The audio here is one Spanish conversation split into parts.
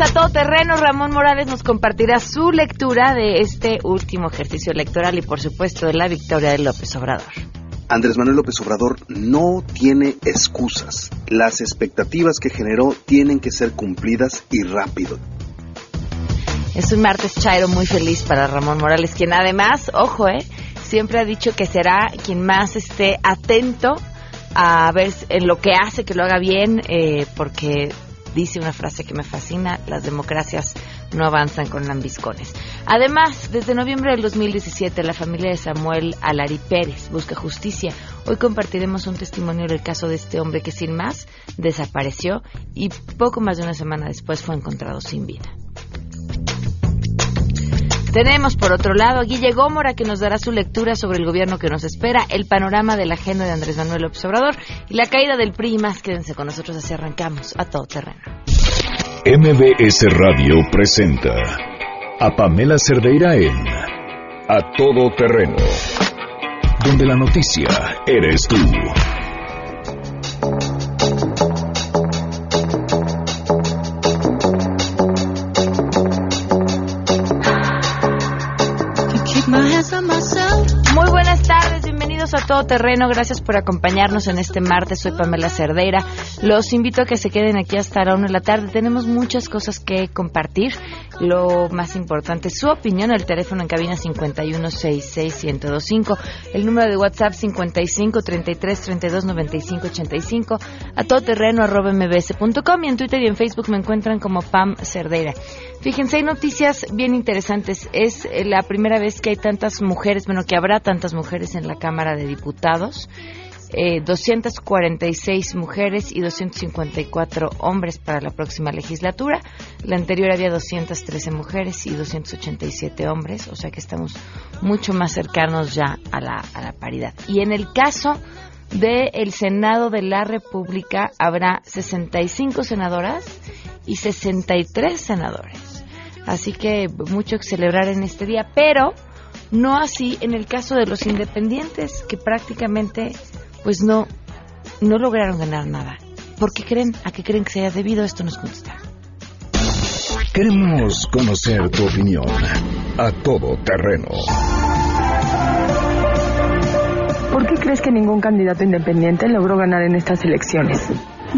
a todo terreno, Ramón Morales nos compartirá su lectura de este último ejercicio electoral y por supuesto de la victoria de López Obrador. Andrés Manuel López Obrador no tiene excusas. Las expectativas que generó tienen que ser cumplidas y rápido. Es un martes chairo muy feliz para Ramón Morales, quien además, ojo, eh, siempre ha dicho que será quien más esté atento a ver en lo que hace, que lo haga bien, eh, porque dice una frase que me fascina, las democracias no avanzan con lambiscones. Además, desde noviembre del 2017, la familia de Samuel Alari Pérez busca justicia. Hoy compartiremos un testimonio del caso de este hombre que sin más desapareció y poco más de una semana después fue encontrado sin vida. Tenemos por otro lado a Guille Gómora que nos dará su lectura sobre el gobierno que nos espera, el panorama de la agenda de Andrés Manuel López Obrador y la caída del PRI. Más quédense con nosotros así arrancamos a todo terreno. MBS Radio presenta a Pamela Cerdeira en A Todo Terreno, donde la noticia eres tú. Muy buenas tardes, bienvenidos a Todo Terreno. Gracias por acompañarnos en este martes. Soy Pamela Cerdeira. Los invito a que se queden aquí hasta la una de la tarde. Tenemos muchas cosas que compartir. Lo más importante, su opinión. El teléfono en cabina 5166125. El número de WhatsApp 5533329585. A todoterreno arroba mbs.com. Y en Twitter y en Facebook me encuentran como Pam Cerdeira. Fíjense, hay noticias bien interesantes. Es la primera vez que hay tantas mujeres, bueno, que habrá tantas mujeres en la Cámara de Diputados. Eh, 246 mujeres y 254 hombres para la próxima legislatura. La anterior había 213 mujeres y 287 hombres, o sea que estamos mucho más cercanos ya a la, a la paridad. Y en el caso del Senado de la República habrá 65 senadoras y 63 senadores. Así que mucho que celebrar en este día, pero no así en el caso de los independientes que prácticamente pues no no lograron ganar nada. ¿Por qué creen? ¿A qué creen que se haya debido? Esto nos contesta. Queremos conocer tu opinión. A todo terreno. ¿Por qué crees que ningún candidato independiente logró ganar en estas elecciones?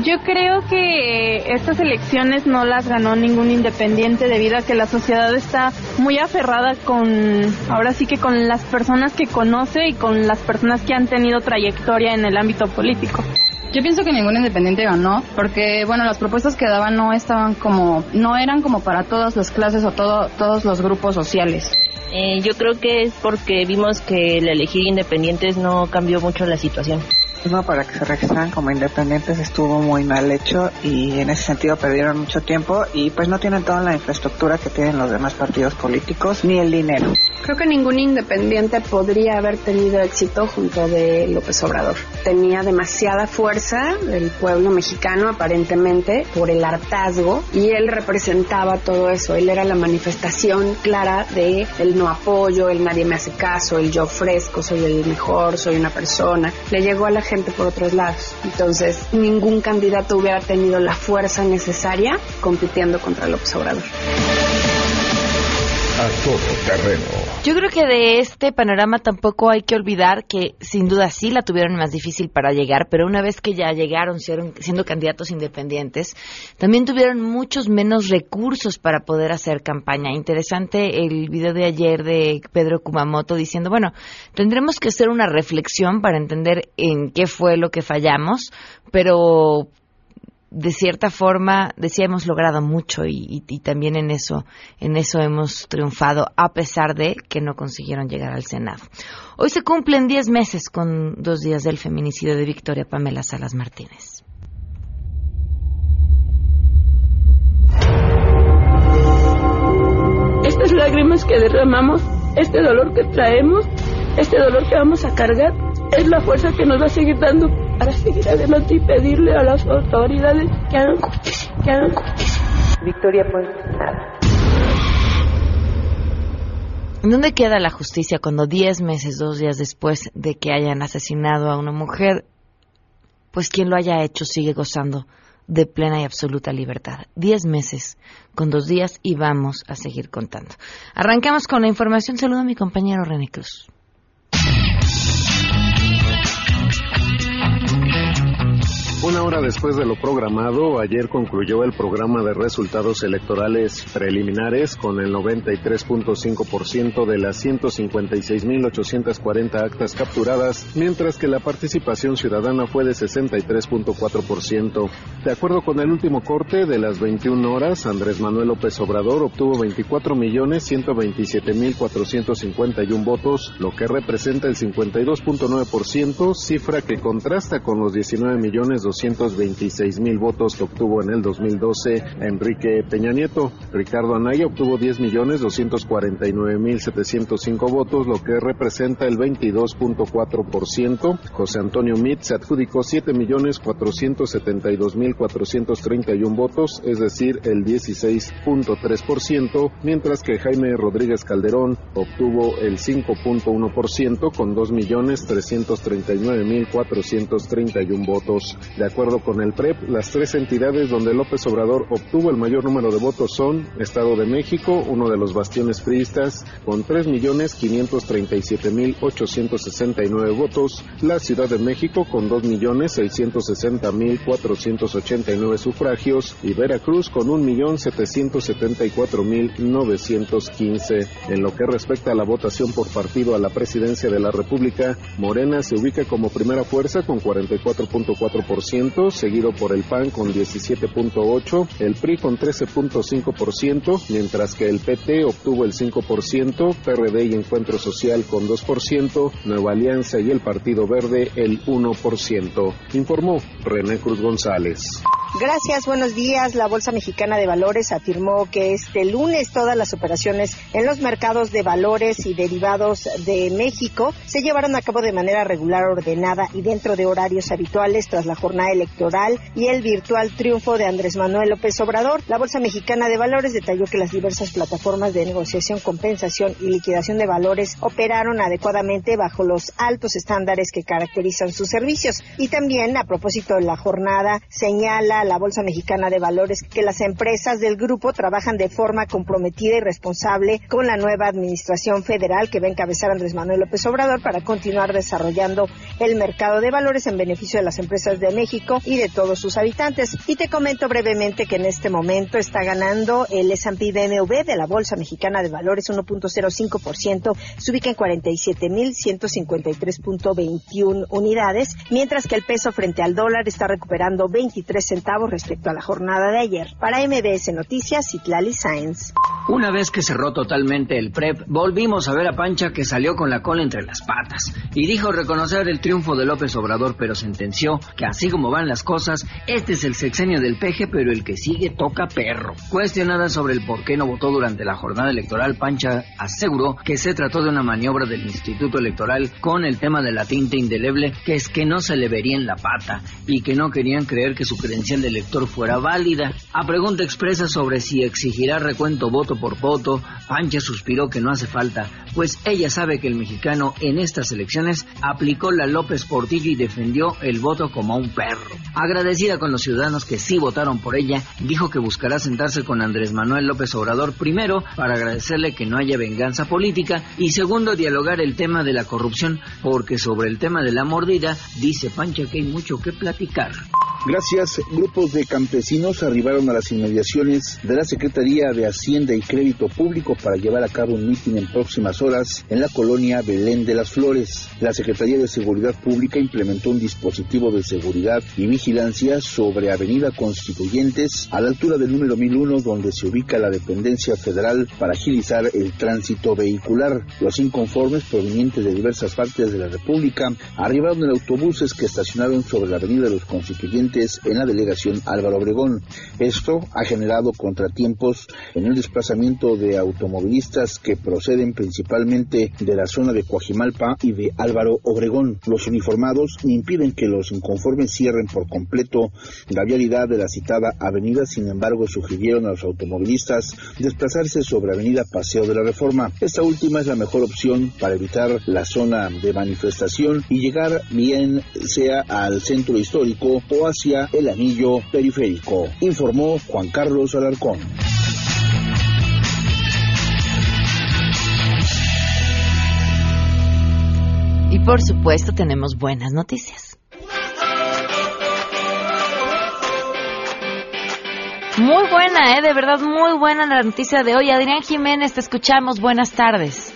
Yo creo que estas elecciones no las ganó ningún independiente debido a que la sociedad está muy aferrada con, ahora sí que con las personas que conoce y con las personas que han tenido trayectoria en el ámbito político. Yo pienso que ningún independiente ganó, porque bueno, las propuestas que daban no estaban como, no eran como para todas las clases o todo, todos los grupos sociales. Eh, yo creo que es porque vimos que el elegir independientes no cambió mucho la situación. Para que se registraran como independientes estuvo muy mal hecho y en ese sentido perdieron mucho tiempo y pues no tienen toda la infraestructura que tienen los demás partidos políticos ni el dinero. Creo que ningún independiente podría haber tenido éxito junto de López Obrador. Tenía demasiada fuerza el pueblo mexicano aparentemente por el hartazgo y él representaba todo eso. Él era la manifestación clara de el no apoyo, el nadie me hace caso, el yo ofrezco, soy el mejor, soy una persona. Le llegó a la gente por otros lados. Entonces, ningún candidato hubiera tenido la fuerza necesaria compitiendo contra López Obrador. A todo terreno. Yo creo que de este panorama tampoco hay que olvidar que sin duda sí la tuvieron más difícil para llegar, pero una vez que ya llegaron siendo candidatos independientes, también tuvieron muchos menos recursos para poder hacer campaña. Interesante el video de ayer de Pedro Kumamoto diciendo, bueno, tendremos que hacer una reflexión para entender en qué fue lo que fallamos, pero de cierta forma decía hemos logrado mucho y, y, también en eso en eso hemos triunfado a pesar de que no consiguieron llegar al Senado. Hoy se cumplen 10 meses con dos días del feminicidio de Victoria Pamela Salas Martínez. Estas lágrimas que derramamos, este dolor que traemos, este dolor que vamos a cargar, es la fuerza que nos va a seguir dando para seguir adelante y pedirle a las autoridades que hagan justicia, que hagan justicia. Victoria pues nada. ¿En dónde queda la justicia cuando diez meses, dos días después de que hayan asesinado a una mujer, pues quien lo haya hecho sigue gozando de plena y absoluta libertad. Diez meses con dos días y vamos a seguir contando. Arrancamos con la información. Saludo a mi compañero René Cruz. Una hora después de lo programado, ayer concluyó el programa de resultados electorales preliminares con el 93.5% de las 156.840 actas capturadas, mientras que la participación ciudadana fue de 63.4%. De acuerdo con el último corte de las 21 horas, Andrés Manuel López Obrador obtuvo 24.127.451 votos, lo que representa el 52.9%, cifra que contrasta con los 19 millones 226 mil votos que obtuvo en el 2012 Enrique Peña Nieto. Ricardo Anaya obtuvo 10 millones 249 mil 705 votos, lo que representa el 22.4%. José Antonio Mit se adjudicó 7 millones 472 mil 431 votos, es decir, el 16.3%, mientras que Jaime Rodríguez Calderón obtuvo el 5.1% con 2 millones 339 mil 431 votos. De acuerdo con el PREP, las tres entidades donde López Obrador obtuvo el mayor número de votos son Estado de México, uno de los bastiones priistas, con 3.537.869 votos, la Ciudad de México con 2.660.489 sufragios y Veracruz con 1.774.915. En lo que respecta a la votación por partido a la presidencia de la República, Morena se ubica como primera fuerza con 44.4% seguido por el PAN con 17.8%, el PRI con 13.5%, mientras que el PT obtuvo el 5%, PRD y Encuentro Social con 2%, Nueva Alianza y el Partido Verde el 1%, informó René Cruz González. Gracias, buenos días. La Bolsa Mexicana de Valores afirmó que este lunes todas las operaciones en los mercados de valores y derivados de México se llevaron a cabo de manera regular, ordenada y dentro de horarios habituales tras la jornada electoral y el virtual triunfo de Andrés Manuel López Obrador. La Bolsa Mexicana de Valores detalló que las diversas plataformas de negociación, compensación y liquidación de valores operaron adecuadamente bajo los altos estándares que caracterizan sus servicios. Y también, a propósito de la jornada, señala la Bolsa Mexicana de Valores que las empresas del grupo trabajan de forma comprometida y responsable con la nueva administración federal que va a encabezar Andrés Manuel López Obrador para continuar desarrollando el mercado de valores en beneficio de las empresas de México y de todos sus habitantes. Y te comento brevemente que en este momento está ganando el S&P BMW de la Bolsa Mexicana de Valores 1.05%, se ubica en 47.153.21 unidades, mientras que el peso frente al dólar está recuperando 23 centavos respecto a la jornada de ayer. Para MBS Noticias, Citlali Sáenz. Una vez que cerró totalmente el PREP, volvimos a ver a Pancha que salió con la cola entre las patas y dijo reconocer el triunfo de López Obrador, pero sentenció que así como van las cosas, este es el sexenio del peje, pero el que sigue toca perro. Cuestionada sobre el por qué no votó durante la jornada electoral, Pancha aseguró que se trató de una maniobra del Instituto Electoral con el tema de la tinta indeleble, que es que no se le vería en la pata y que no querían creer que su credencial de elector fuera válida. A pregunta expresa sobre si exigirá recuento voto por voto, Pancha suspiró que no hace falta, pues ella sabe que el mexicano en estas elecciones aplicó la López Portillo y defendió el voto como un perro. Agradecida con los ciudadanos que sí votaron por ella, dijo que buscará sentarse con Andrés Manuel López Obrador primero para agradecerle que no haya venganza política y segundo dialogar el tema de la corrupción, porque sobre el tema de la mordida dice Pancha que hay mucho que platicar. Gracias, grupos de campesinos arribaron a las inmediaciones de la Secretaría de Hacienda y Crédito Público para llevar a cabo un mitin en próximas horas en la colonia Belén de las Flores. La Secretaría de Seguridad Pública implementó un dispositivo de seguridad y vigilancia sobre Avenida Constituyentes a la altura del número 1001 donde se ubica la dependencia federal para agilizar el tránsito vehicular. Los inconformes provenientes de diversas partes de la República arribaron en autobuses que estacionaron sobre la Avenida de los Constituyentes en la delegación Álvaro Obregón. Esto ha generado contratiempos en el desplazamiento de automovilistas que proceden principalmente de la zona de Coajimalpa y de Álvaro Obregón. Los uniformados impiden que los inconformes cierren por completo la vialidad de la citada avenida, sin embargo sugirieron a los automovilistas desplazarse sobre avenida Paseo de la Reforma. Esta última es la mejor opción para evitar la zona de manifestación y llegar bien sea al centro histórico o hacia el anillo periférico, informó Juan Carlos Alarcón. Y por supuesto tenemos buenas noticias. Muy buena, ¿eh? De verdad, muy buena la noticia de hoy. Adrián Jiménez, te escuchamos. Buenas tardes.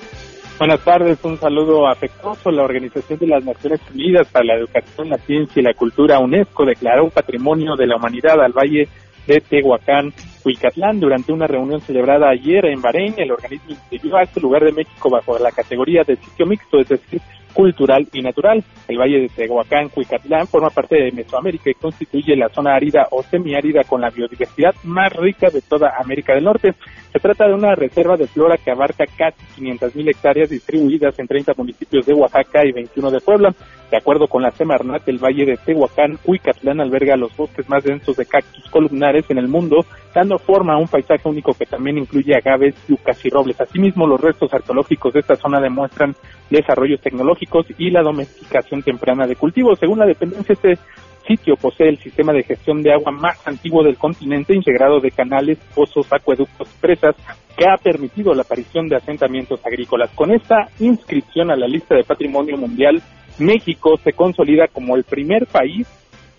Buenas tardes, un saludo afectuoso. La Organización de las Naciones Unidas para la Educación, la Ciencia y la Cultura, UNESCO, declaró patrimonio de la humanidad al Valle de Tehuacán, Huicatlán. Durante una reunión celebrada ayer en Bahrein, el organismo inscribió a este lugar de México bajo la categoría de sitio mixto, es decir, cultural y natural. El Valle de Tehuacán, Cuicatlán, forma parte de Mesoamérica y constituye la zona árida o semiárida con la biodiversidad más rica de toda América del Norte. Se trata de una reserva de flora que abarca casi 500.000 hectáreas distribuidas en 30 municipios de Oaxaca y 21 de Puebla. De acuerdo con la Semarnat, el Valle de Tehuacán, Cuicatlán alberga los bosques más densos de cactus columnares en el mundo, dando forma a un paisaje único que también incluye agaves, yucas y robles. Asimismo, los restos arqueológicos de esta zona demuestran desarrollos tecnológicos y la domesticación temprana de cultivos. Según la dependencia, este sitio posee el sistema de gestión de agua más antiguo del continente, integrado de canales, pozos, acueductos, presas, que ha permitido la aparición de asentamientos agrícolas. Con esta inscripción a la lista de patrimonio mundial, México se consolida como el primer país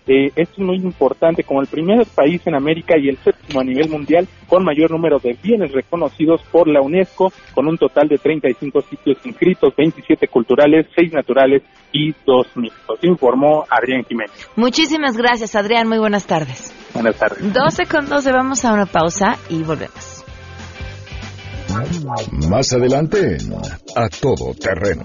eh, esto es muy importante como el primer país en América y el séptimo a nivel mundial con mayor número de bienes reconocidos por la UNESCO, con un total de 35 sitios inscritos, 27 culturales, 6 naturales y 2 mixtos, informó Adrián Jiménez. Muchísimas gracias, Adrián. Muy buenas tardes. Buenas tardes. 12 con 12, vamos a una pausa y volvemos. Más adelante, a todo terreno.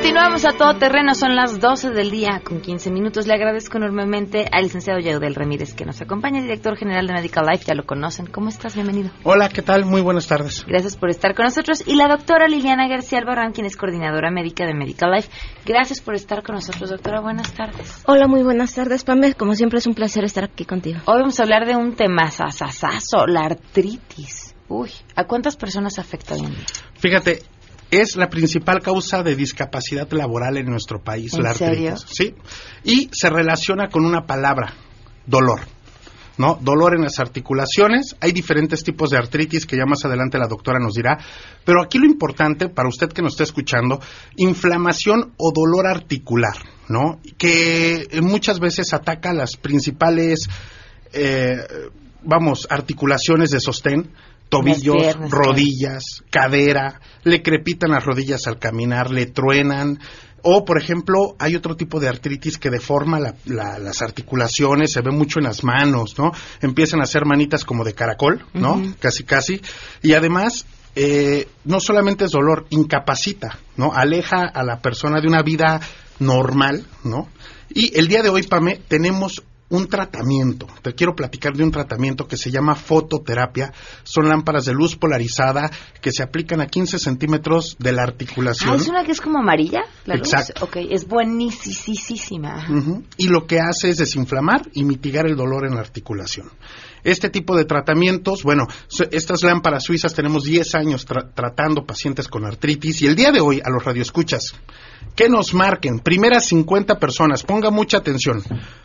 Continuamos a todo terreno, son las 12 del día con 15 minutos. Le agradezco enormemente al licenciado Yaudel Ramírez que nos acompaña, director general de Medical Life, ya lo conocen. ¿Cómo estás? Bienvenido. Hola, ¿qué tal? Muy buenas tardes. Gracias por estar con nosotros. Y la doctora Liliana García Albarrán, quien es coordinadora médica de Medical Life. Gracias por estar con nosotros, doctora. Buenas tardes. Hola, muy buenas tardes, Pamela. Como siempre es un placer estar aquí contigo. Hoy vamos a hablar de un tema sasasazo, la artritis. Uy, ¿a cuántas personas afecta hoy en día? Fíjate, es la principal causa de discapacidad laboral en nuestro país, ¿En la serio? artritis. Sí. Y se relaciona con una palabra, dolor. ¿No? Dolor en las articulaciones. Hay diferentes tipos de artritis que ya más adelante la doctora nos dirá. Pero aquí lo importante, para usted que nos está escuchando, inflamación o dolor articular, ¿no? Que muchas veces ataca las principales, eh, vamos, articulaciones de sostén, tobillos, piernas, rodillas, cadera, le crepitan las rodillas al caminar, le truenan. O, por ejemplo, hay otro tipo de artritis que deforma la- la- las articulaciones, se ve mucho en las manos, ¿no? Empiezan a hacer manitas como de caracol, ¿no? Casi, casi. Y además, eh, no solamente es dolor, incapacita, ¿no? Aleja a la persona de una vida normal, ¿no? Y el día de hoy, Pame, tenemos un tratamiento. Te quiero platicar de un tratamiento que se llama fototerapia. Son lámparas de luz polarizada que se aplican a 15 centímetros de la articulación. Ah, ¿es una que es como amarilla? La luz? Exacto. Ok, es buenísima. Y lo que hace es desinflamar y mitigar el dolor en la articulación. Este tipo de tratamientos, bueno, estas lámparas suizas tenemos 10 años tra- tratando pacientes con artritis y el día de hoy a los radioescuchas que nos marquen, primeras 50 personas, ponga mucha atención,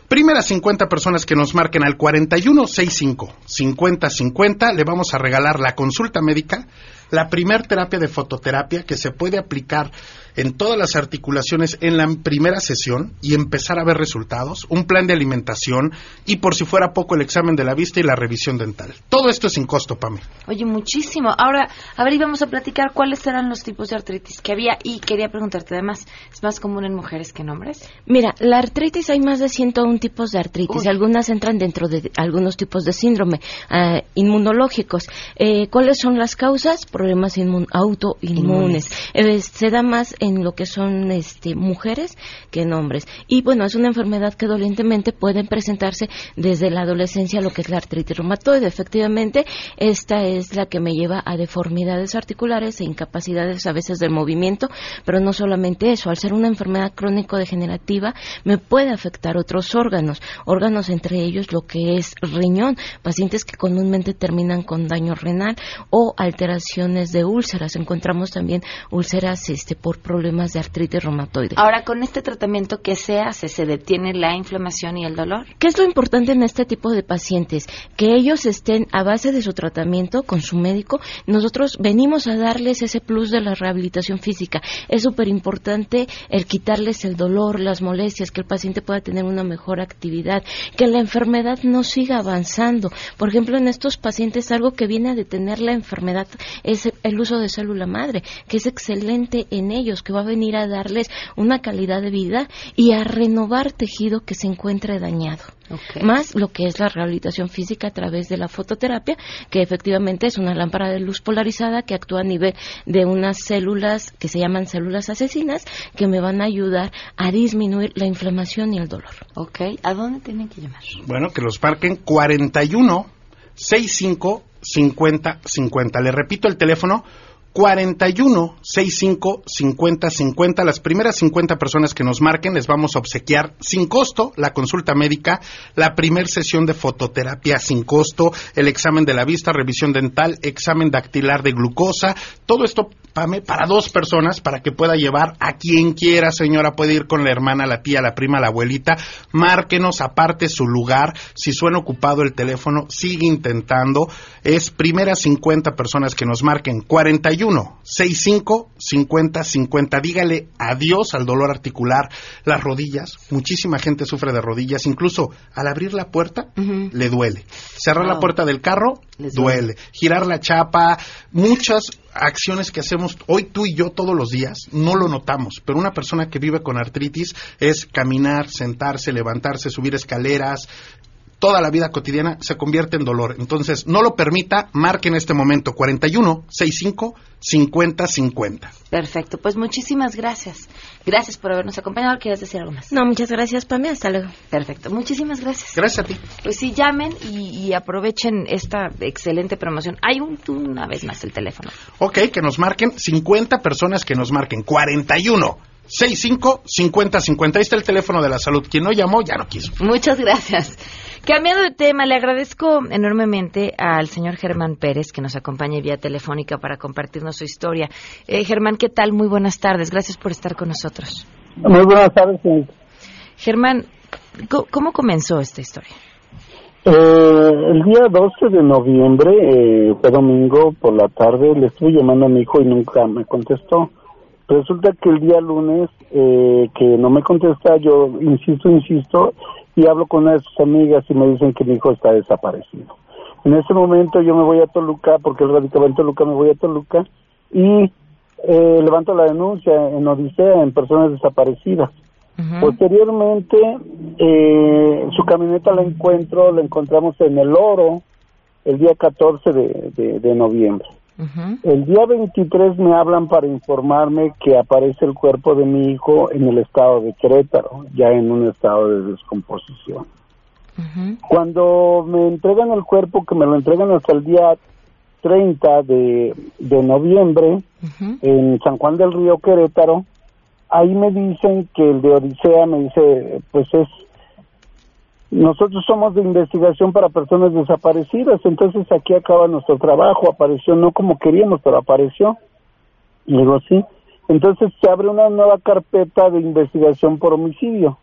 primeras 50 personas que nos marquen al 4165 5050, le vamos a regalar la consulta médica, la primer terapia de fototerapia que se puede aplicar en todas las articulaciones en la primera sesión y empezar a ver resultados, un plan de alimentación y por si fuera poco el examen de la vista y la revisión dental. Todo esto es sin costo, Pame. Oye, muchísimo. Ahora, a ver, íbamos a platicar cuáles eran los tipos de artritis que había y quería preguntarte además, ¿es más común en mujeres que en hombres? Mira, la artritis hay más de 101 tipos de artritis. Uy. Algunas entran dentro de algunos tipos de síndrome ah, inmunológicos. Eh, ¿Cuáles son las causas? problemas inmun autoinmunes. Eh, se da más en lo que son este, mujeres que en hombres. Y bueno, es una enfermedad que dolientemente pueden presentarse desde la adolescencia, lo que es la artritis reumatoide. Efectivamente, esta es la que me lleva a deformidades articulares e incapacidades a veces del movimiento, pero no solamente eso, al ser una enfermedad crónico-degenerativa, me puede afectar otros órganos, órganos entre ellos lo que es riñón, pacientes que comúnmente terminan con daño renal o alteraciones de úlceras. Encontramos también úlceras este, por problemas de artritis reumatoide. Ahora, con este tratamiento, ¿qué se hace? ¿Se detiene la inflamación y el dolor? ¿Qué es lo importante en este tipo de pacientes? Que ellos estén a base de su tratamiento con su médico. Nosotros venimos a darles ese plus de la rehabilitación física. Es súper importante el quitarles el dolor, las molestias, que el paciente pueda tener una mejor actividad, que la enfermedad no siga avanzando. Por ejemplo, en estos pacientes algo que viene a detener la enfermedad es el uso de célula madre, que es excelente en ellos, que va a venir a darles una calidad de vida y a renovar tejido que se encuentre dañado. Más lo que es la rehabilitación física a través de la fototerapia, que efectivamente es una lámpara de luz polarizada que actúa a nivel de unas células que se llaman células asesinas, que me van a ayudar a disminuir la inflamación y el dolor. Ok, ¿a dónde tienen que llamar? Bueno, que los marquen 41 65 50 50. Le repito el teléfono 41 65 50 50. Las primeras 50 personas que nos marquen les vamos a obsequiar sin costo la consulta médica, la primer sesión de fototerapia sin costo, el examen de la vista, revisión dental, examen dactilar de glucosa. Todo esto para dos personas para que pueda llevar a quien quiera, señora. Puede ir con la hermana, la tía, la prima, la abuelita. Márquenos aparte su lugar. Si suena ocupado el teléfono, sigue intentando. Es primeras 50 personas que nos marquen 41 65 50 50. Dígale adiós al dolor articular, las rodillas. Muchísima gente sufre de rodillas. Incluso al abrir la puerta, le duele. Cerrar la puerta del carro, duele. Girar la chapa, muchas acciones que hacemos hoy tú y yo todos los días, no lo notamos, pero una persona que vive con artritis es caminar, sentarse, levantarse, subir escaleras, toda la vida cotidiana se convierte en dolor. Entonces, no lo permita, marque en este momento 41 65 50 50. Perfecto, pues muchísimas gracias. Gracias por habernos acompañado. ¿Quieres decir algo más? No, muchas gracias, Pamela. Hasta luego. Perfecto, muchísimas gracias. Gracias a ti. Pues sí, llamen y, aprovechen esta excelente promoción. Hay un, una vez más el teléfono. Ok, que nos marquen 50 personas que nos marquen 41 65 50 50. Ahí está el teléfono de la salud. Quien no llamó ya no quiso. Muchas gracias. Cambiando de tema, le agradezco enormemente al señor Germán Pérez que nos acompaña vía telefónica para compartirnos su historia. Eh, Germán, ¿qué tal? Muy buenas tardes. Gracias por estar con nosotros. Muy buenas tardes. Germán, ¿cómo comenzó esta historia? Eh, el día 12 de noviembre, eh, fue domingo por la tarde, le estuve llamando a mi hijo y nunca me contestó. Resulta que el día lunes eh, que no me contesta, yo insisto, insisto, y hablo con una de sus amigas y me dicen que mi hijo está desaparecido. En ese momento yo me voy a Toluca, porque él radicaba en Toluca, me voy a Toluca y eh, levanto la denuncia en Odisea en personas desaparecidas. Posteriormente, eh, su camioneta la encuentro, la encontramos en el Oro el día 14 de, de noviembre. El día 23 me hablan para informarme que aparece el cuerpo de mi hijo en el estado de Querétaro, ya en un estado de descomposición. Cuando me entregan el cuerpo, que me lo entregan hasta el día 30 de, de noviembre, en San Juan del Río Querétaro, ahí me dicen que el de Odisea me dice, pues es nosotros somos de investigación para personas desaparecidas, entonces aquí acaba nuestro trabajo, apareció no como queríamos, pero apareció. Y digo, sí. Entonces se abre una nueva carpeta de investigación por homicidio.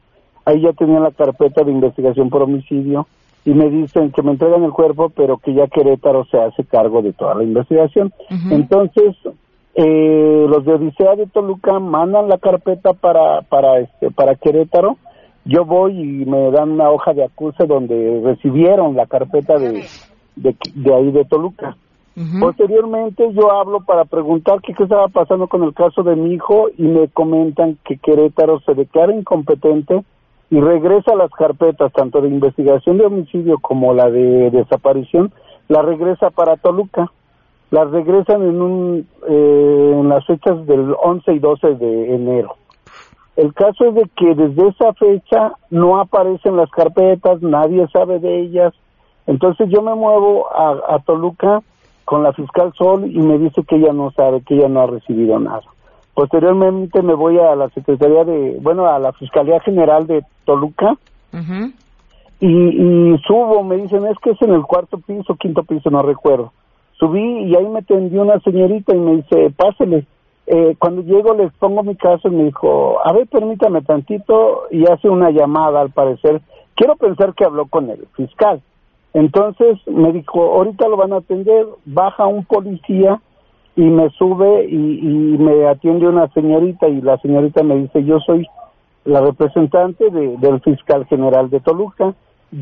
Ahí ya tenía la carpeta de investigación por homicidio y me dicen que me entregan el cuerpo, pero que ya Querétaro se hace cargo de toda la investigación. Entonces, eh, los de Odisea de Toluca mandan la carpeta para, para, este, para Querétaro yo voy y me dan una hoja de acuse donde recibieron la carpeta de, de, ahí de Toluca. Posteriormente yo hablo para preguntar qué, qué estaba pasando con el caso de mi hijo y me comentan que Querétaro se declara incompetente y regresa las carpetas tanto de investigación de homicidio como la de desaparición, la regresa para Toluca. las regresan en, un, eh, en las fechas del 11 y 12 de enero. El caso es de que desde esa fecha no aparecen las carpetas, nadie sabe de ellas. Entonces yo me muevo a, a Toluca con la fiscal Sol y me dice que ella no sabe, que ella no ha recibido nada. Posteriormente me voy a la Secretaría de, bueno, a la Fiscalía General de Toluca y, y subo, me dicen, es que es en el cuarto piso, quinto piso, no recuerdo. Subí y ahí me tendió una señorita y me dice, pásele. Eh, cuando llego les pongo mi caso y me dijo, a ver, permítame tantito y hace una llamada al parecer. Quiero pensar que habló con el fiscal. Entonces me dijo, ahorita lo van a atender, baja un policía y me sube y, me atiende una señorita y la señorita me dice, yo soy la representante de, del fiscal general de Toluca,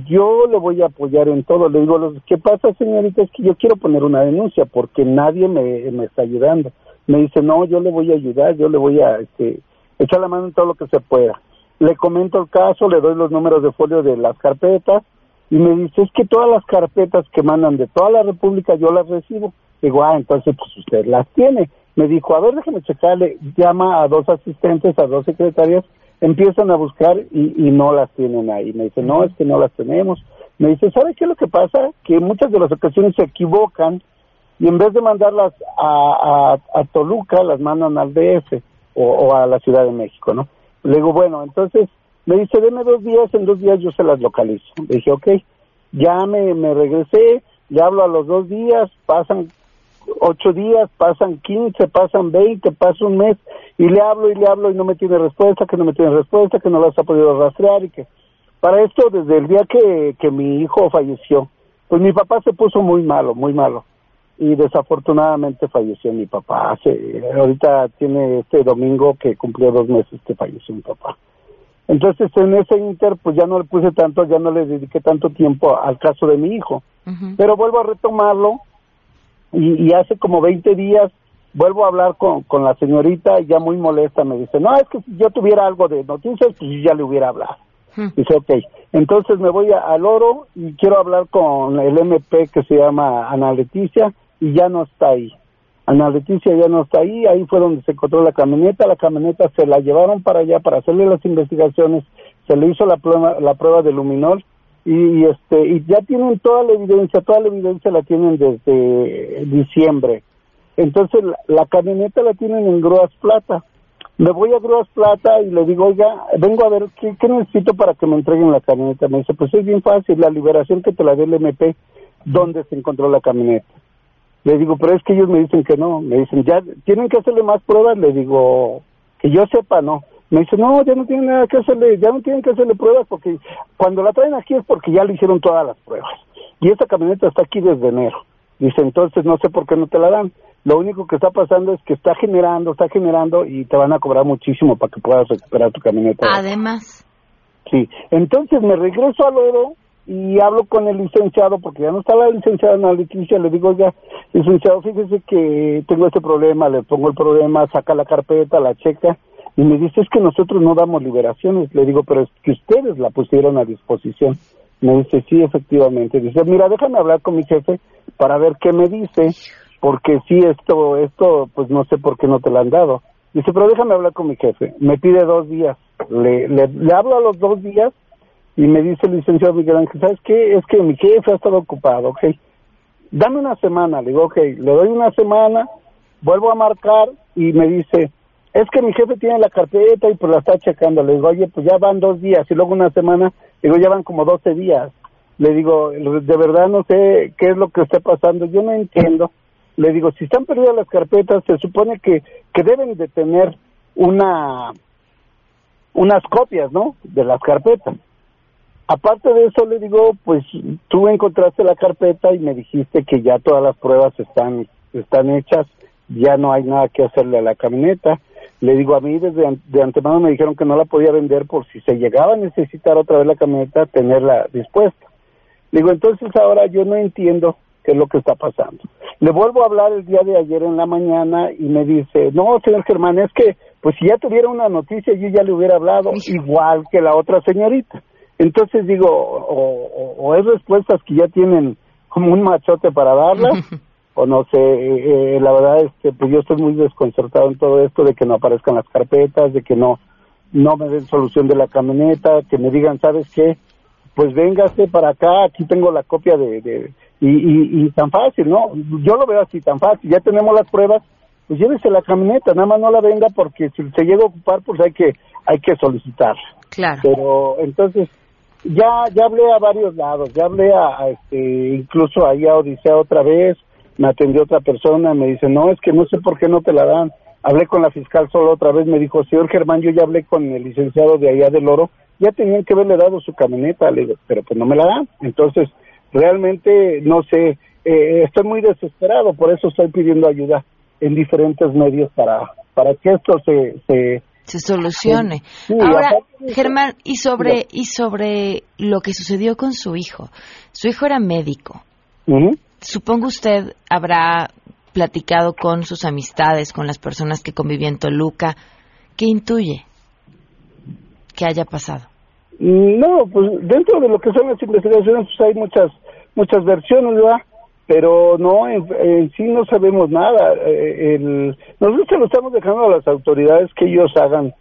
yo le voy a apoyar en todo. Le digo, que pasa, señorita, es que yo quiero poner una denuncia porque nadie me, me está ayudando. Me dice, no, yo le voy a ayudar, yo le voy a este, echar la mano en todo lo que se pueda. Le comento el caso, le doy los números de folio de las carpetas y me dice, es que todas las carpetas que mandan de toda la República yo las recibo. Digo, ah, entonces pues usted las tiene. Me dijo, a ver, déjeme checarle, llama a dos asistentes, a dos secretarias, empiezan a buscar y, y no las tienen ahí. Me dice, no, es que no las tenemos. Me dice, ¿sabe qué es lo que pasa? Que muchas de las ocasiones se equivocan y en vez de mandarlas a, a, a Toluca, las mandan al DF o, o, a la Ciudad de México, ¿no? Le digo, bueno, entonces me dice, deme dos días, en dos días yo se las localizo. Le dije, ok, ya me, me regresé, le hablo a los dos días, pasan ocho días, pasan quince, pasan veinte, pasa un mes, y le hablo y le hablo y no me tiene respuesta, que no me tiene respuesta, que no las ha podido rastrear y que... Para esto, desde el día que, que mi hijo falleció, pues mi papá se puso muy malo, muy malo y desafortunadamente falleció mi papá. Hace, ahorita tiene este domingo que cumplió dos meses que falleció mi papá. Entonces en ese inter pues ya no le puse tanto, ya no le dediqué tanto tiempo al caso de mi hijo. Pero vuelvo a retomarlo y, y, hace como 20 días vuelvo a hablar con, con la señorita y ya muy molesta me dice, no, es que si yo tuviera algo de noticias pues ya le hubiera hablado. Dice, ok, entonces me voy al oro y quiero hablar con el MP que se llama Ana Leticia y ya no está ahí. Ana Leticia ya no está ahí, ahí fue donde se encontró la camioneta, la camioneta se la llevaron para allá para hacerle las investigaciones, se le hizo la prueba, la prueba de luminol y, este y ya tienen toda la evidencia, toda la evidencia la tienen desde diciembre. Entonces la, camioneta la tienen en grúas plata me voy a Grúas Plata y le digo, oiga, vengo a ver ¿qué, qué, necesito para que me entreguen la camioneta. Me dice, pues es bien fácil, la liberación que te la dé el MP, ¿dónde se encontró la camioneta? Le digo, pero es que ellos me dicen que no. Me dicen, ya tienen que hacerle más pruebas. Le digo, que yo sepa, no. Me dice, no, ya no tienen nada que hacerle, ya no tienen que hacerle pruebas porque cuando la traen aquí es porque ya le hicieron todas las pruebas. Y esta camioneta está aquí desde enero. Dice, entonces no sé por qué no te la dan lo único que está pasando es que está generando, está generando y te van a cobrar muchísimo para que puedas recuperar tu camioneta. Además. Sí, entonces me regreso al oro y hablo con el licenciado, porque ya no está la licenciada en la licencia, le digo, ya, licenciado, fíjese que tengo este problema, le pongo el problema, saca la carpeta, la checa, y me dice, es que nosotros no damos liberaciones. Le digo, pero es que ustedes la pusieron a disposición. Me dice, sí, efectivamente. Dice, mira, déjame hablar con mi jefe para ver qué me dice porque sí, esto, esto, pues no sé por qué no te lo han dado. Dice, pero déjame hablar con mi jefe. Me pide dos días. Le, le, le hablo a los dos días y me dice el licenciado Miguel Ángel, ¿sabes qué? Es que mi jefe ha estado ocupado, ok. Dame una semana. Le digo, ok, le doy una semana, vuelvo a marcar y me dice, es que mi jefe tiene la carpeta y pues la está checando. Le digo, oye, pues ya van dos días y luego una semana, le digo, ya van como doce días. Le digo, de verdad no sé qué es lo que está pasando, yo no entiendo le digo, si están perdidas las carpetas, se supone que, que deben de tener una unas copias, ¿no? De las carpetas. Aparte de eso, le digo, pues tú encontraste la carpeta y me dijiste que ya todas las pruebas están, están hechas, ya no hay nada que hacerle a la camioneta. Le digo, a mí desde de antemano me dijeron que no la podía vender por si se llegaba a necesitar otra vez la camioneta, tenerla dispuesta. Le digo, entonces ahora yo no entiendo qué es lo que está pasando. Le vuelvo a hablar el día de ayer en la mañana y me dice, no, señor Germán, es que pues si ya tuviera una noticia yo ya le hubiera hablado, igual que la otra señorita. Entonces digo, o, o, o es respuestas que ya tienen como un machote para darlas, o no sé, eh, eh, la verdad este pues yo estoy muy desconcertado en todo esto de que no aparezcan las carpetas, de que no no me den solución de la camioneta, que me digan, ¿sabes qué? Pues véngase para acá, aquí tengo la copia de, de y, y, y tan fácil, ¿no? Yo lo veo así tan fácil, ya tenemos las pruebas, pues llévese la camioneta, nada más no la venga porque si se llega a ocupar, pues hay que hay que solicitar. Claro. Pero entonces ya ya hablé a varios lados, ya hablé a, este incluso ahí a Odisea otra vez, me atendió otra persona, me dice, "No, es que no sé por qué no te la dan." Hablé con la fiscal solo otra vez, me dijo, "Señor Germán, yo ya hablé con el licenciado de allá del Oro, ya tenían que haberle dado su camioneta." Le digo, "Pero pues no me la dan." Entonces, realmente no sé, eh, estoy muy desesperado, por eso estoy pidiendo ayuda en diferentes medios para para que esto se se, se solucione. Sí, Ahora, aparte- Germán, y sobre y sobre lo que sucedió con su hijo. Su hijo era médico. Supongo usted habrá platicado con sus amistades, con las personas que convivía en Toluca. ¿Qué intuye que haya pasado? No, pues dentro de lo que son las investigaciones pues hay muchas muchas versiones, ¿verdad? Pero no, en, sí no sabemos nada. Eh, el, nosotros se lo estamos dejando a las autoridades que ellos hagan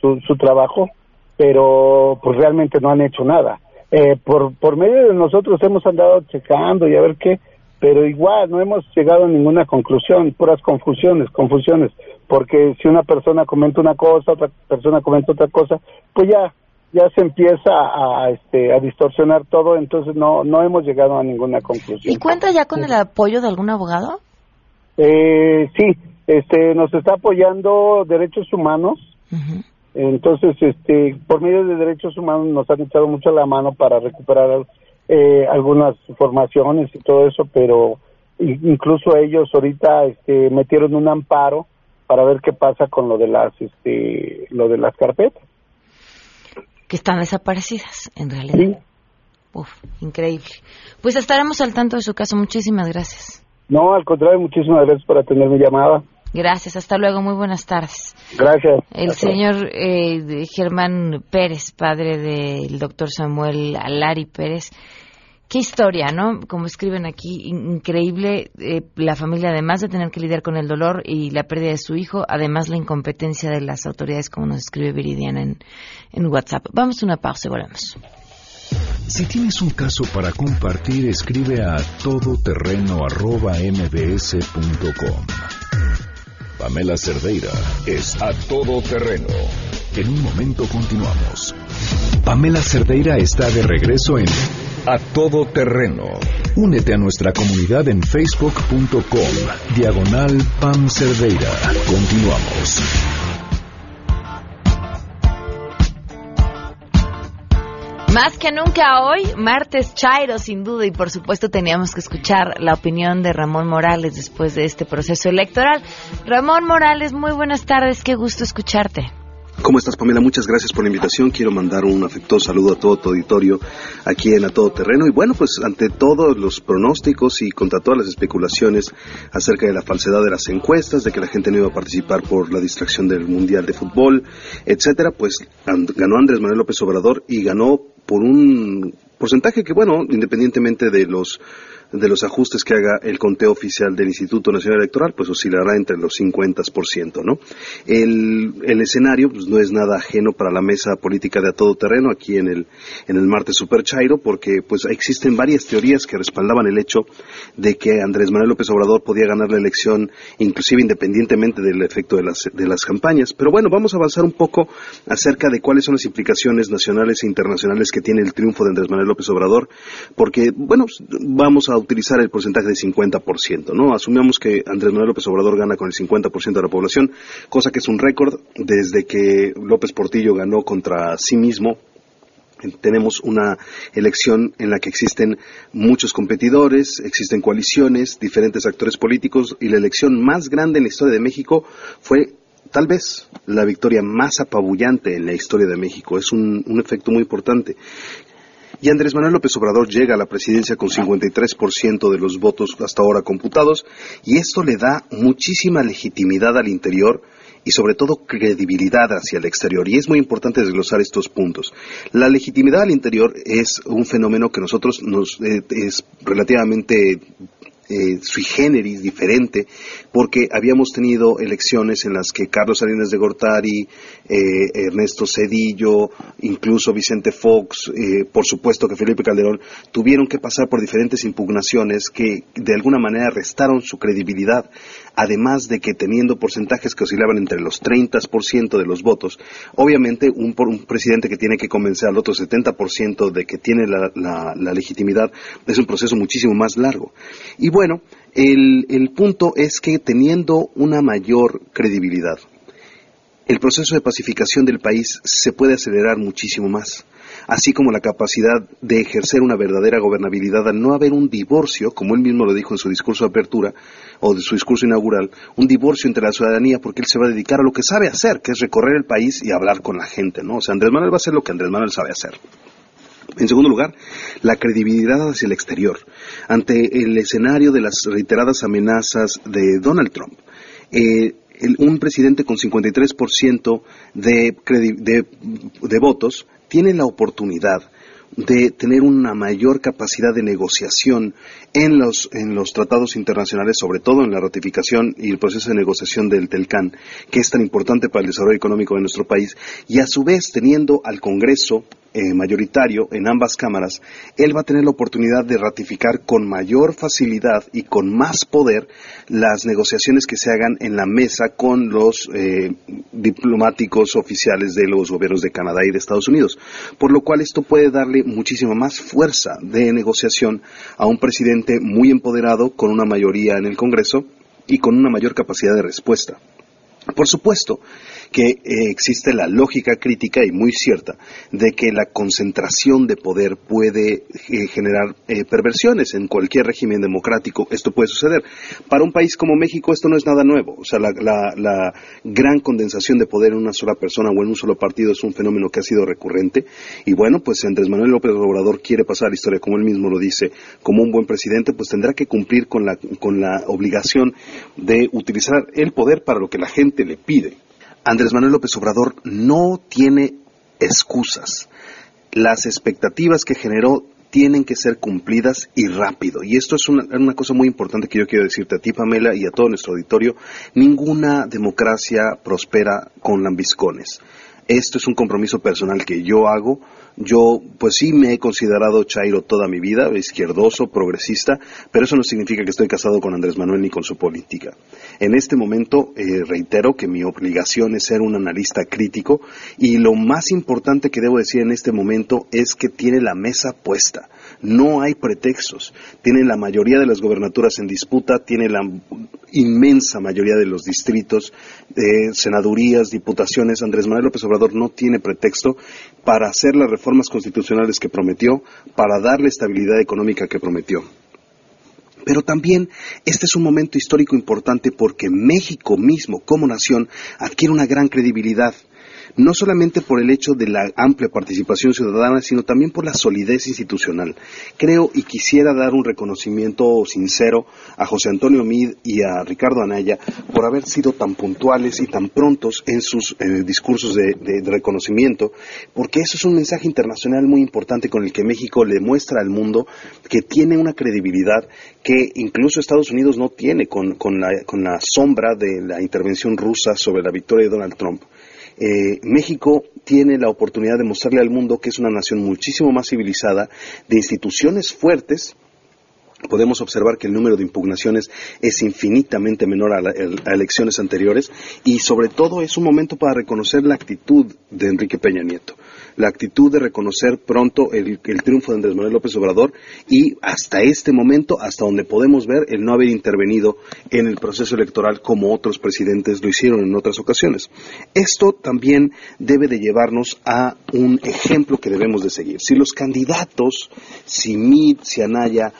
su, su trabajo, pero pues realmente no han hecho nada. Eh, por, por medio de nosotros hemos andado checando y a ver qué, pero igual no hemos llegado a ninguna conclusión, puras confusiones, confusiones, porque si una persona comenta una cosa, otra persona comenta otra cosa, pues ya ya se empieza a, este, a distorsionar todo, entonces no no hemos llegado a ninguna conclusión. ¿Y cuenta ya con el apoyo de algún abogado? Eh, sí, este, nos está apoyando Derechos Humanos. Entonces, este, por medio de Derechos Humanos nos han echado mucho la mano para recuperar eh, algunas informaciones y todo eso, pero incluso ellos ahorita este, metieron un amparo para ver qué pasa con lo de las, este, lo de las carpetas. Que están desaparecidas, en realidad. Uf, increíble. Pues estaremos al tanto de su caso. Muchísimas gracias. No, al contrario, muchísimas gracias por atender mi llamada. Gracias. Hasta luego. Muy buenas tardes. Gracias. El señor eh, Germán Pérez, padre del doctor Samuel Alari Pérez. Qué historia, ¿no? Como escriben aquí, in- increíble. eh, la familia, además de tener que lidiar con el dolor y la pérdida de su hijo, además la incompetencia de las autoridades, como nos escribe Viridiana en, en WhatsApp. Vamos a una pausa y volvemos. Si tienes un caso para compartir, escribe a todoterreno.mbs.com. Pamela Cerdeira es a todo terreno. En un momento continuamos. Pamela Cerdeira está de regreso en A Todo Terreno. Únete a nuestra comunidad en facebook.com. Diagonal Pam Cerdeira. Continuamos. Más que nunca hoy, martes Chairo, sin duda, y por supuesto teníamos que escuchar la opinión de Ramón Morales después de este proceso electoral. Ramón Morales, muy buenas tardes, qué gusto escucharte. ¿Cómo estás, Pamela? Muchas gracias por la invitación. Quiero mandar un afectuoso saludo a todo tu auditorio aquí en A Todo Terreno. Y bueno, pues ante todos los pronósticos y contra todas las especulaciones acerca de la falsedad de las encuestas, de que la gente no iba a participar por la distracción del Mundial de Fútbol, etcétera, pues ganó Andrés Manuel López Obrador y ganó por un porcentaje que, bueno, independientemente de los de los ajustes que haga el conteo oficial del Instituto Nacional Electoral, pues oscilará entre los 50%, ¿no? El, el escenario pues, no es nada ajeno para la mesa política de a todo terreno aquí en el, en el martes Super Chairo, porque pues existen varias teorías que respaldaban el hecho de que Andrés Manuel López Obrador podía ganar la elección, inclusive independientemente del efecto de las, de las campañas. Pero bueno, vamos a avanzar un poco acerca de cuáles son las implicaciones nacionales e internacionales que tiene el triunfo de Andrés Manuel López Obrador, porque, bueno, vamos a utilizar el porcentaje de 50%, ¿no? Asumimos que Andrés Manuel López Obrador gana con el 50% de la población, cosa que es un récord desde que López Portillo ganó contra sí mismo tenemos una elección en la que existen muchos competidores, existen coaliciones, diferentes actores políticos y la elección más grande en la historia de México fue tal vez la victoria más apabullante en la historia de México. Es un efecto muy importante. Y Andrés Manuel López Obrador llega a la presidencia con 53% de los votos hasta ahora computados y esto le da muchísima legitimidad al interior y sobre todo credibilidad hacia el exterior. Y es muy importante desglosar estos puntos. La legitimidad al interior es un fenómeno que nosotros nos eh, es relativamente eh, sui generis, diferente, porque habíamos tenido elecciones en las que Carlos Salinas de Gortari, eh, Ernesto Cedillo, incluso Vicente Fox, eh, por supuesto que Felipe Calderón, tuvieron que pasar por diferentes impugnaciones que de alguna manera restaron su credibilidad, además de que teniendo porcentajes que oscilaban entre los 30% de los votos, obviamente un, un presidente que tiene que convencer al otro 70% de que tiene la, legitimidad es un proceso muchísimo más largo. Y bueno, el punto es que teniendo una mayor credibilidad, el proceso de pacificación del país se puede acelerar muchísimo más, así como la capacidad de ejercer una verdadera gobernabilidad al no haber un divorcio, como él mismo lo dijo en su discurso de apertura o de su discurso inaugural, un divorcio entre la ciudadanía porque él se va a dedicar a lo que sabe hacer, que es recorrer el país y hablar con la gente, ¿no? O sea, Andrés Manuel va a hacer lo que Andrés Manuel sabe hacer. En segundo lugar, la credibilidad hacia el exterior. Ante el escenario de las reiteradas amenazas de Donald Trump, eh, el, un presidente con 53% de, de, de votos tiene la oportunidad de tener una mayor capacidad de negociación en los, en los tratados internacionales, sobre todo en la ratificación y el proceso de negociación del TELCAN, que es tan importante para el desarrollo económico de nuestro país, y a su vez teniendo al Congreso eh, mayoritario en ambas cámaras, él va a tener la oportunidad de ratificar con mayor facilidad y con más poder las negociaciones que se hagan en la mesa con los eh, diplomáticos oficiales de los gobiernos de Canadá y de Estados Unidos. Por lo cual esto puede darle muchísima más fuerza de negociación a un presidente muy empoderado con una mayoría en el Congreso y con una mayor capacidad de respuesta. Por supuesto que eh, existe la lógica crítica y muy cierta de que la concentración de poder puede eh, generar eh, perversiones en cualquier régimen democrático. Esto puede suceder. Para un país como México esto no es nada nuevo. O sea, la, gran condensación de poder en una sola persona o en un solo partido es un fenómeno que ha sido recurrente. Y bueno, pues Andrés Manuel López Obrador quiere pasar a la historia, como él mismo lo dice, como un buen presidente, pues tendrá que cumplir con la, con la obligación de utilizar el poder para lo que la gente le pide. Andrés Manuel López Obrador no tiene excusas. Las expectativas que generó tienen que ser cumplidas y rápido. Y esto es una, cosa muy importante que yo quiero decirte a ti, Pamela, y a todo nuestro auditorio. Ninguna democracia prospera con lambiscones. Esto es un compromiso personal que yo hago. Yo, pues sí, me he considerado Chairo toda mi vida, izquierdoso, progresista, pero eso no significa que estoy casado con Andrés Manuel ni con su política. En este momento, eh, reitero que mi obligación es ser un analista crítico y lo más importante que debo decir en este momento es que tiene la mesa puesta. No hay pretextos. Tiene la mayoría de las gobernaturas en disputa, tiene la inmensa mayoría de los distritos, eh, senadurías, diputaciones. Andrés Manuel López Obrador no tiene pretexto para hacer las reformas constitucionales que prometió, para darle estabilidad económica que prometió. Pero también este es un momento histórico importante porque México mismo, como nación, adquiere una gran credibilidad no solamente por el hecho de la amplia participación ciudadana, sino también por la solidez institucional. Creo y quisiera dar un reconocimiento sincero a José Antonio Mid y a Ricardo Anaya por haber sido tan puntuales y tan prontos en sus eh, discursos de, reconocimiento, porque eso es un mensaje internacional muy importante con el que México le muestra al mundo que tiene una credibilidad que incluso Estados Unidos no tiene con, la, con la sombra de la intervención rusa sobre la victoria de Donald Trump eh, México tiene la oportunidad de mostrarle al mundo que es una nación muchísimo más civilizada, de instituciones fuertes, podemos observar que el número de impugnaciones es infinitamente menor a, la, elecciones anteriores y sobre todo es un momento para reconocer la actitud de Enrique Peña Nieto la actitud de reconocer pronto el, triunfo de Andrés Manuel López Obrador y hasta este momento, hasta donde podemos ver, el no haber intervenido en el proceso electoral como otros presidentes lo hicieron en otras ocasiones. Esto también debe de llevarnos a un ejemplo que debemos de seguir. Si los candidatos, si Mid, si Anaya,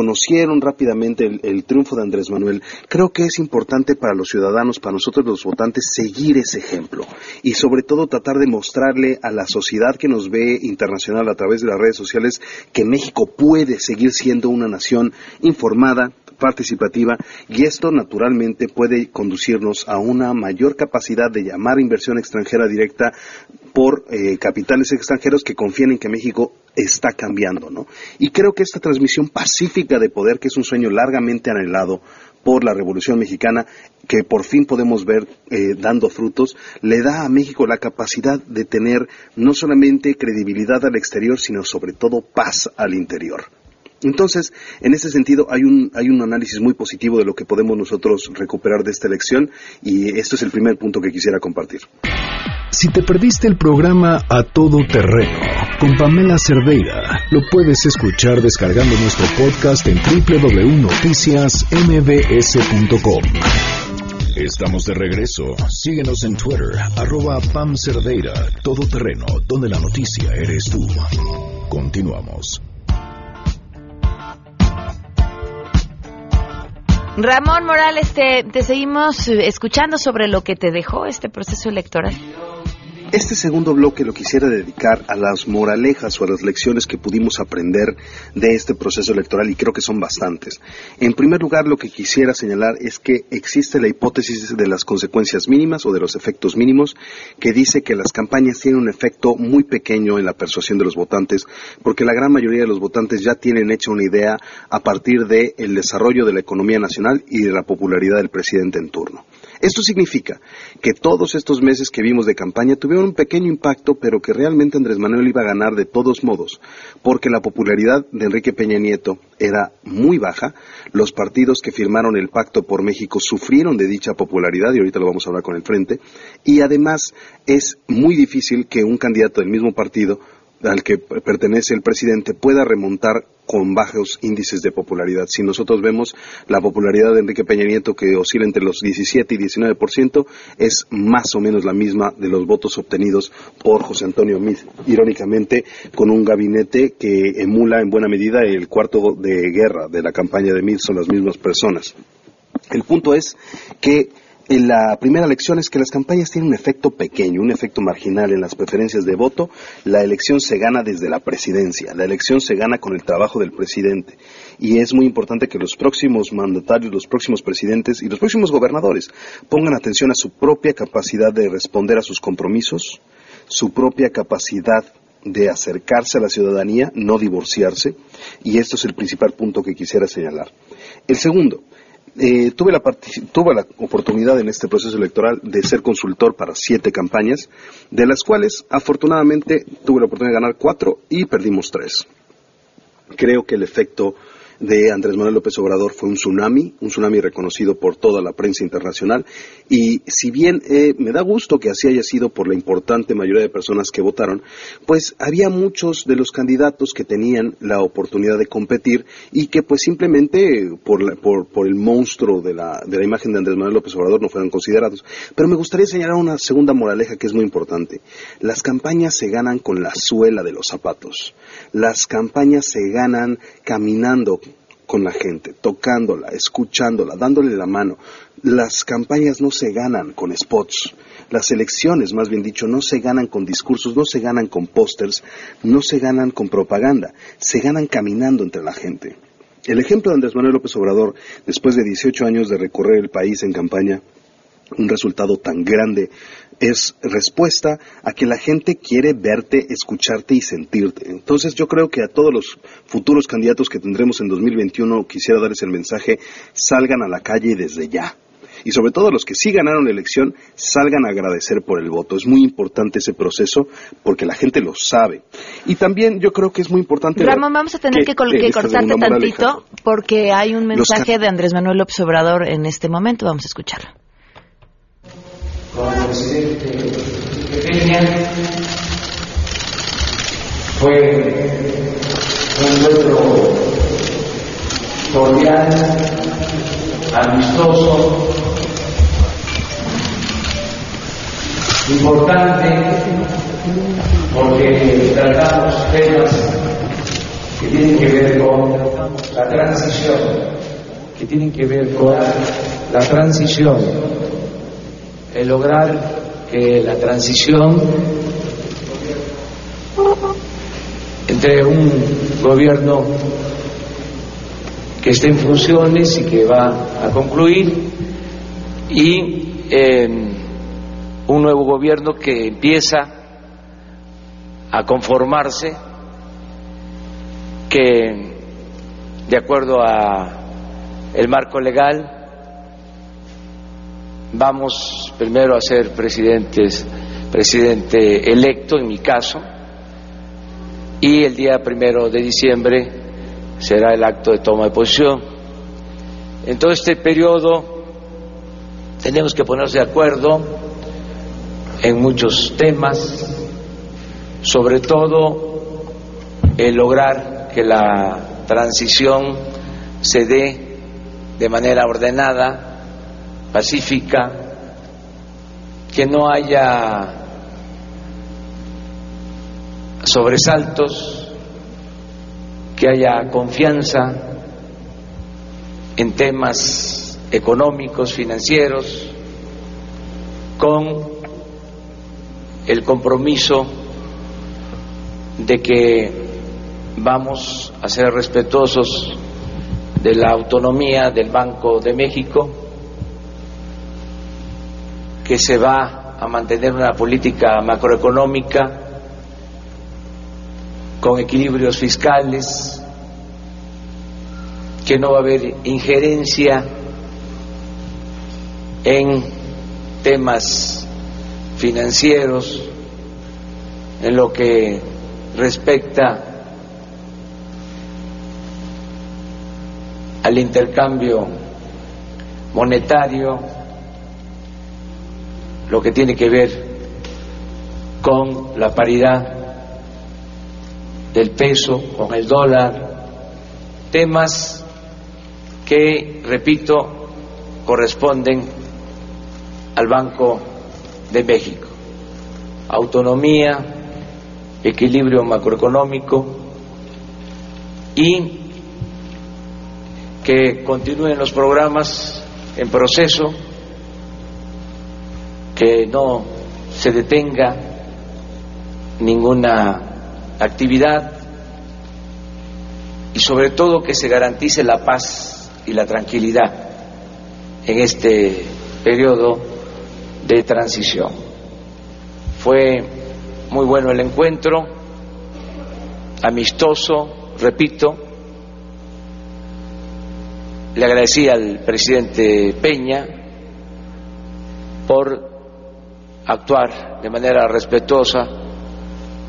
reconocieron rápidamente el, el, triunfo de Andrés Manuel, creo que es importante para los ciudadanos, para nosotros los votantes, seguir ese ejemplo y sobre todo tratar de mostrarle a la sociedad que nos ve internacional a través de las redes sociales que México puede seguir siendo una nación informada, participativa y esto naturalmente puede conducirnos a una mayor capacidad de llamar inversión extranjera directa por eh, capitales extranjeros que confían en que México está cambiando, ¿no? Y creo que esta transmisión pacífica de poder, que es un sueño largamente anhelado por la Revolución Mexicana, que por fin podemos ver eh, dando frutos, le da a México la capacidad de tener no solamente credibilidad al exterior, sino sobre todo paz al interior. Entonces, en ese sentido, hay un, análisis muy positivo de lo que podemos nosotros recuperar de esta elección y esto es el primer punto que quisiera compartir. Si te perdiste el programa A Todo Terreno con Pamela Cerdeira, lo puedes escuchar descargando nuestro podcast en www.noticiasmbs.com. Estamos de regreso. Síguenos en Twitter, arroba Pam Cerdeira, Todo Terreno, donde la noticia eres tú. Continuamos. Ramón Morales, te, seguimos escuchando sobre lo que te dejó este proceso electoral. Este segundo bloque lo quisiera dedicar a las moralejas o a las lecciones que pudimos aprender de este proceso electoral y creo que son bastantes. En primer lugar, lo que quisiera señalar es que existe la hipótesis de las consecuencias mínimas o de los efectos mínimos que dice que las campañas tienen un efecto muy pequeño en la persuasión de los votantes porque la gran mayoría de los votantes ya tienen hecha una idea a partir del el desarrollo de la economía nacional y de la popularidad del presidente en turno. Esto significa que todos estos meses que vimos de campaña tuvieron un pequeño impacto, pero que realmente Andrés Manuel iba a ganar de todos modos, porque la popularidad de Enrique Peña Nieto era muy baja, los partidos que firmaron el Pacto por México sufrieron de dicha popularidad, y ahorita lo vamos a hablar con el frente, y además es muy difícil que un candidato del mismo partido al que pertenece el presidente pueda remontar con bajos índices de popularidad. Si nosotros vemos la popularidad de Enrique Peña Nieto que oscila entre los 17 y 19%, es más o menos la misma de los votos obtenidos por José Antonio Mid, irónicamente con un gabinete que emula en buena medida el cuarto de guerra de la campaña de Mid, son las mismas personas. El punto es que la primera lección es que las campañas tienen un efecto pequeño, un efecto marginal en las preferencias de voto. La elección se gana desde la presidencia, la elección se gana con el trabajo del presidente. Y es muy importante que los próximos mandatarios, los próximos presidentes y los próximos gobernadores pongan atención a su propia capacidad de responder a sus compromisos, su propia capacidad de acercarse a la ciudadanía, no divorciarse, y esto es el principal punto que quisiera señalar. El segundo, eh, tuve, la tuve la oportunidad en este proceso electoral de ser consultor para siete campañas, de las cuales afortunadamente tuve la oportunidad de ganar cuatro y perdimos tres. Creo que el efecto de Andrés Manuel López Obrador fue un tsunami, un tsunami reconocido por toda la prensa internacional. Y si bien eh, me da gusto que así haya sido por la importante mayoría de personas que votaron, pues había muchos de los candidatos que tenían la oportunidad de competir y que pues simplemente por, por, el monstruo de la, de la imagen de Andrés Manuel López Obrador no fueron considerados. Pero me gustaría señalar una segunda moraleja que es muy importante. Las campañas se ganan con la suela de los zapatos. Las campañas se ganan caminando con la gente, tocándola, escuchándola, dándole la mano. Las campañas no se ganan con spots. Las elecciones, más bien dicho, no se ganan con discursos, no se ganan con pósters, no se ganan con propaganda, se ganan caminando entre la gente. El ejemplo de Andrés Manuel López Obrador, después de 18 años de recorrer el país en campaña, un resultado tan grande es respuesta a que la gente quiere verte, escucharte y sentirte. Entonces yo creo que a todos los futuros candidatos que tendremos en 2021 quisiera darles el mensaje, salgan a la calle desde ya. Y sobre todo los que sí ganaron la elección, salgan a agradecer por el voto. Es muy importante ese proceso porque la gente lo sabe. Y también yo creo que es muy importante... Ramón, vamos a tener que, cortarte tantito porque hay un mensaje de Andrés Manuel López Obrador en este momento. Vamos a escucharlo con el presidente Peña fue un encuentro cordial, amistoso, importante, porque tratamos temas que tienen que ver con la transición, que tienen que ver con la transición el lograr que la transición entre un gobierno que está en funciones y que va a concluir, y eh, un nuevo gobierno que empieza a conformarse, que de acuerdo a el marco legal vamos primero a ser presidentes, presidente electo en mi caso, y el día primero de diciembre será el acto de toma de posición. En todo este periodo tenemos que ponernos de acuerdo en muchos temas, sobre todo el lograr que la transición se dé de manera ordenada, pacífica, que no haya sobresaltos, que haya confianza en temas económicos, financieros, con el compromiso de que vamos a ser respetuosos de la autonomía del Banco de México, que se va a mantener una política macroeconómica con equilibrios fiscales, que no va a haber injerencia en temas financieros, en lo que respecta al intercambio monetario, lo que tiene que ver con la paridad del peso con el dólar, temas que, repito, corresponden al Banco de México. Autonomía, equilibrio macroeconómico y que continúen los programas en proceso, que no se detenga ninguna actividad y sobre todo que se garantice la paz y la tranquilidad en este periodo de transición. Fue muy bueno el encuentro, amistoso, repito. Le agradecí al presidente Peña por actuar de manera respetuosa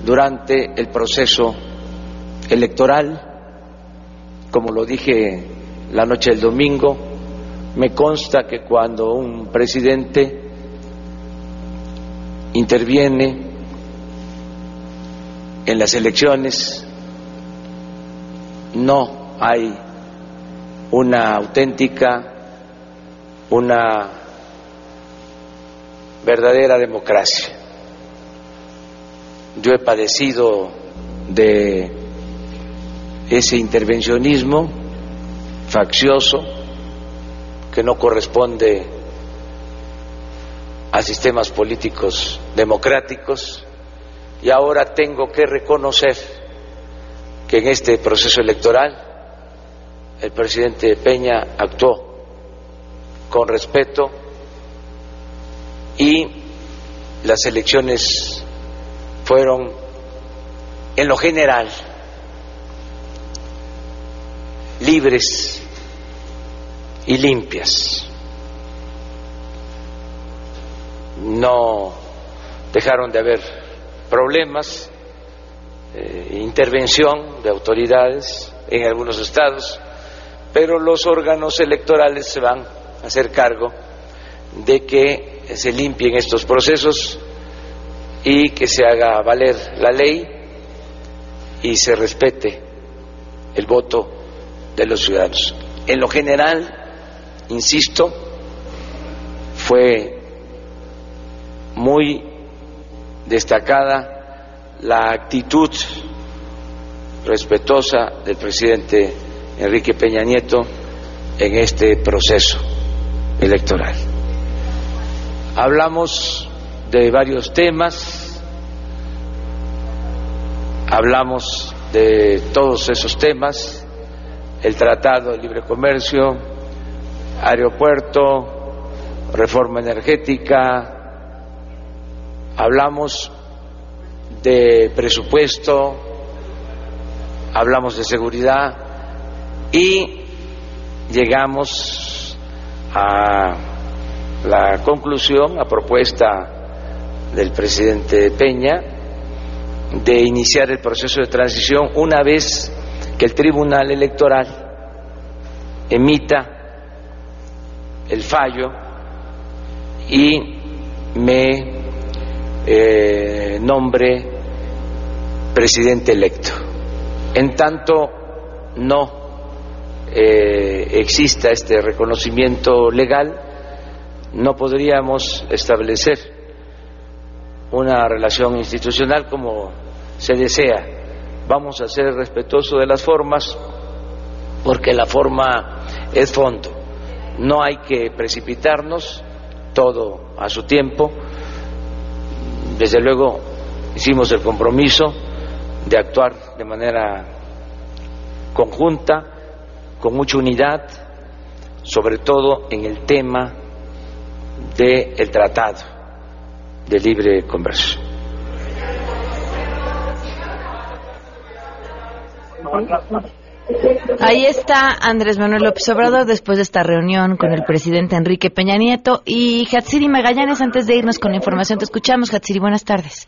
durante el proceso electoral. Como lo dije la noche del domingo, me consta que cuando un presidente interviene en las elecciones no hay una auténtica, una verdadera democracia. Yo he padecido de ese intervencionismo faccioso que no corresponde a sistemas políticos democráticos y ahora tengo que reconocer que en este proceso electoral el presidente Peña actuó con respeto y las elecciones fueron en lo general libres y limpias. No dejaron de haber problemas, eh, intervención de autoridades en algunos estados, pero los órganos electorales se van a hacer cargo de que se limpien estos procesos y que se haga valer la ley y se respete el voto de los ciudadanos. En lo general, insisto, fue muy destacada la actitud respetuosa del presidente Enrique Peña Nieto en este proceso electoral. Hablamos de varios temas, hablamos de todos esos temas. El Tratado de Libre Comercio, aeropuerto, reforma energética, hablamos de presupuesto, hablamos de seguridad. Y llegamos a la conclusión, a propuesta del presidente Peña, de iniciar el proceso de transición una vez que el Tribunal Electoral emita el fallo y me eh, nombre presidente electo. En tanto no eh, exista este reconocimiento legal, no podríamos establecer una relación institucional como se desea vamos a ser respetuosos de las formas porque la forma es fondo. No hay que precipitarnos, todo a su tiempo. Desde luego hicimos el compromiso de actuar de manera conjunta, con mucha unidad, sobre todo en el tema del tratado de libre comercio. Ahí está Andrés Manuel López Obrador después de esta reunión con el presidente Enrique Peña Nieto. Y Hatsiri Magallanes, antes de irnos con la información, te escuchamos. Hatsiri, buenas tardes.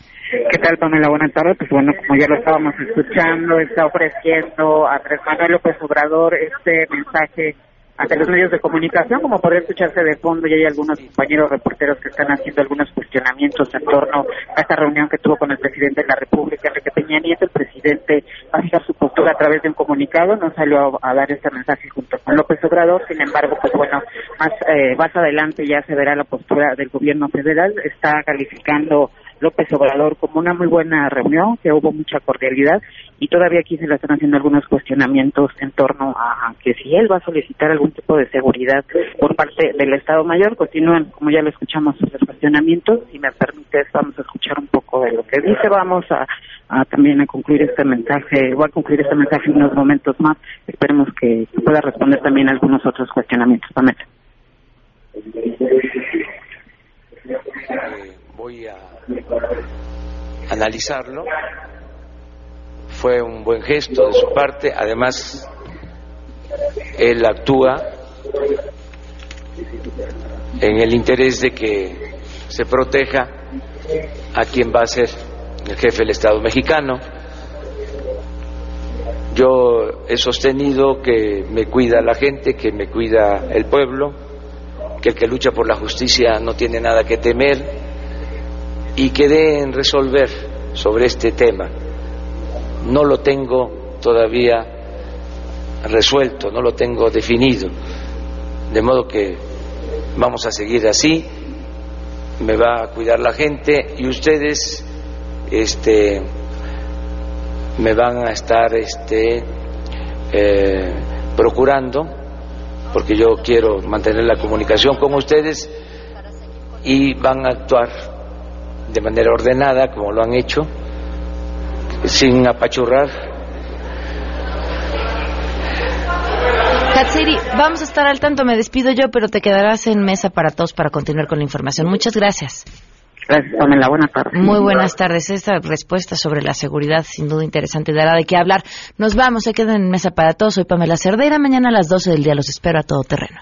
¿Qué tal, Pamela? Buenas tardes. Pues bueno, como ya lo estábamos escuchando, está ofreciendo a Andrés Manuel López Obrador este mensaje ante los medios de comunicación, como podría escucharse de fondo, y hay algunos compañeros reporteros que están haciendo algunos cuestionamientos en torno a esta reunión que tuvo con el presidente de la República, Enrique Peña Nieto. El presidente va a su postura a través de un comunicado, no salió a, dar este mensaje junto con López Obrador, sin embargo, pues bueno, más, eh, más adelante ya se verá la postura del gobierno federal, está calificando López Obrador como una muy buena reunión, que hubo mucha cordialidad y todavía aquí se le están haciendo algunos cuestionamientos en torno a que si él va a solicitar algún tipo de seguridad por parte del Estado Mayor, continúan, como ya lo escuchamos, los cuestionamientos. Si me permites, vamos a escuchar un poco de lo que dice. Vamos a, también a concluir este mensaje, voy a concluir este mensaje en unos momentos más. Esperemos que pueda responder también algunos otros cuestionamientos. Pamela. Voy a analizarlo. Fue un buen gesto de su parte. Además, él actúa en el interés de que se proteja a quien va a ser el jefe del Estado mexicano. Yo he sostenido que me cuida la gente, que me cuida el pueblo, que el que lucha por la justicia no tiene nada que temer y quedé en resolver sobre este tema. No lo tengo todavía resuelto, no lo tengo definido, de modo que vamos a seguir así, me va a cuidar la gente y ustedes este, me van a estar este, eh, procurando, porque yo quiero mantener la comunicación con ustedes y van a actuar de manera ordenada, como lo han hecho, sin apachurrar. Katsiri, vamos a estar al tanto, me despido yo, pero te quedarás en mesa para todos para continuar con la información. Muchas gracias. Gracias, Pamela. Buenas tardes. Muy buenas tardes. Esta respuesta sobre la seguridad, sin duda interesante, dará de qué hablar. Nos vamos, se quedan en mesa para todos. Soy Pamela Cerdeira. Mañana a las 12 del día los espero a todo terreno.